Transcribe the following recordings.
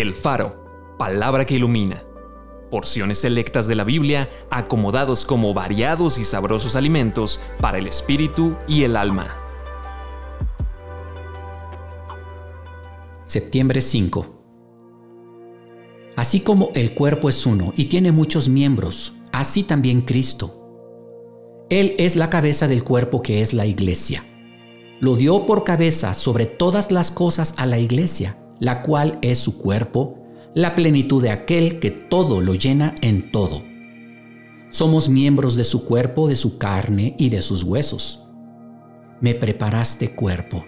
El Faro, palabra que ilumina. Porciones selectas de la Biblia acomodados como variados y sabrosos alimentos para el espíritu y el alma. Septiembre 5. Así como el cuerpo es uno y tiene muchos miembros, así también Cristo. Él es la cabeza del cuerpo que es la iglesia. Lo dio por cabeza sobre todas las cosas a la iglesia la cual es su cuerpo, la plenitud de aquel que todo lo llena en todo. Somos miembros de su cuerpo, de su carne y de sus huesos. Me preparaste cuerpo.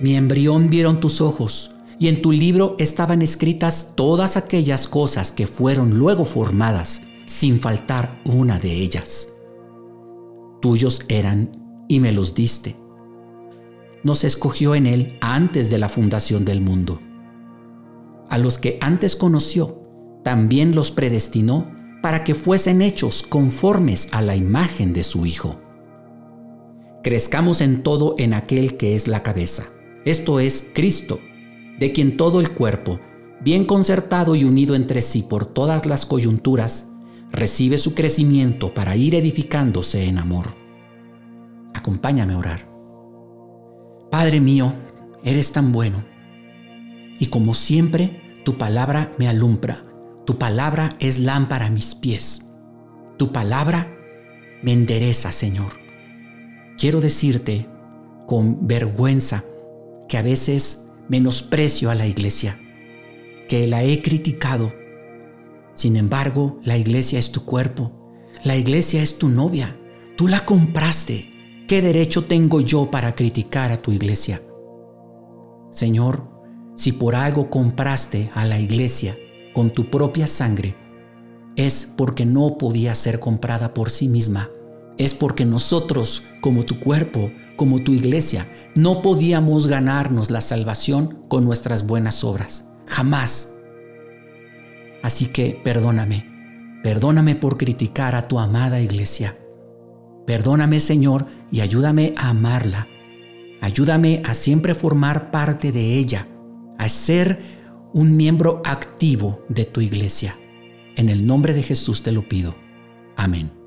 Mi embrión vieron tus ojos, y en tu libro estaban escritas todas aquellas cosas que fueron luego formadas, sin faltar una de ellas. Tuyos eran y me los diste nos escogió en Él antes de la fundación del mundo. A los que antes conoció, también los predestinó para que fuesen hechos conformes a la imagen de su Hijo. Crezcamos en todo en aquel que es la cabeza, esto es Cristo, de quien todo el cuerpo, bien concertado y unido entre sí por todas las coyunturas, recibe su crecimiento para ir edificándose en amor. Acompáñame a orar. Padre mío, eres tan bueno. Y como siempre, tu palabra me alumbra. Tu palabra es lámpara a mis pies. Tu palabra me endereza, Señor. Quiero decirte con vergüenza que a veces menosprecio a la iglesia, que la he criticado. Sin embargo, la iglesia es tu cuerpo, la iglesia es tu novia, tú la compraste ¿Qué derecho tengo yo para criticar a tu iglesia? Señor, si por algo compraste a la iglesia con tu propia sangre, es porque no podía ser comprada por sí misma. Es porque nosotros, como tu cuerpo, como tu iglesia, no podíamos ganarnos la salvación con nuestras buenas obras. Jamás. Así que perdóname. Perdóname por criticar a tu amada iglesia. Perdóname, Señor, y ayúdame a amarla. Ayúdame a siempre formar parte de ella, a ser un miembro activo de tu iglesia. En el nombre de Jesús te lo pido. Amén.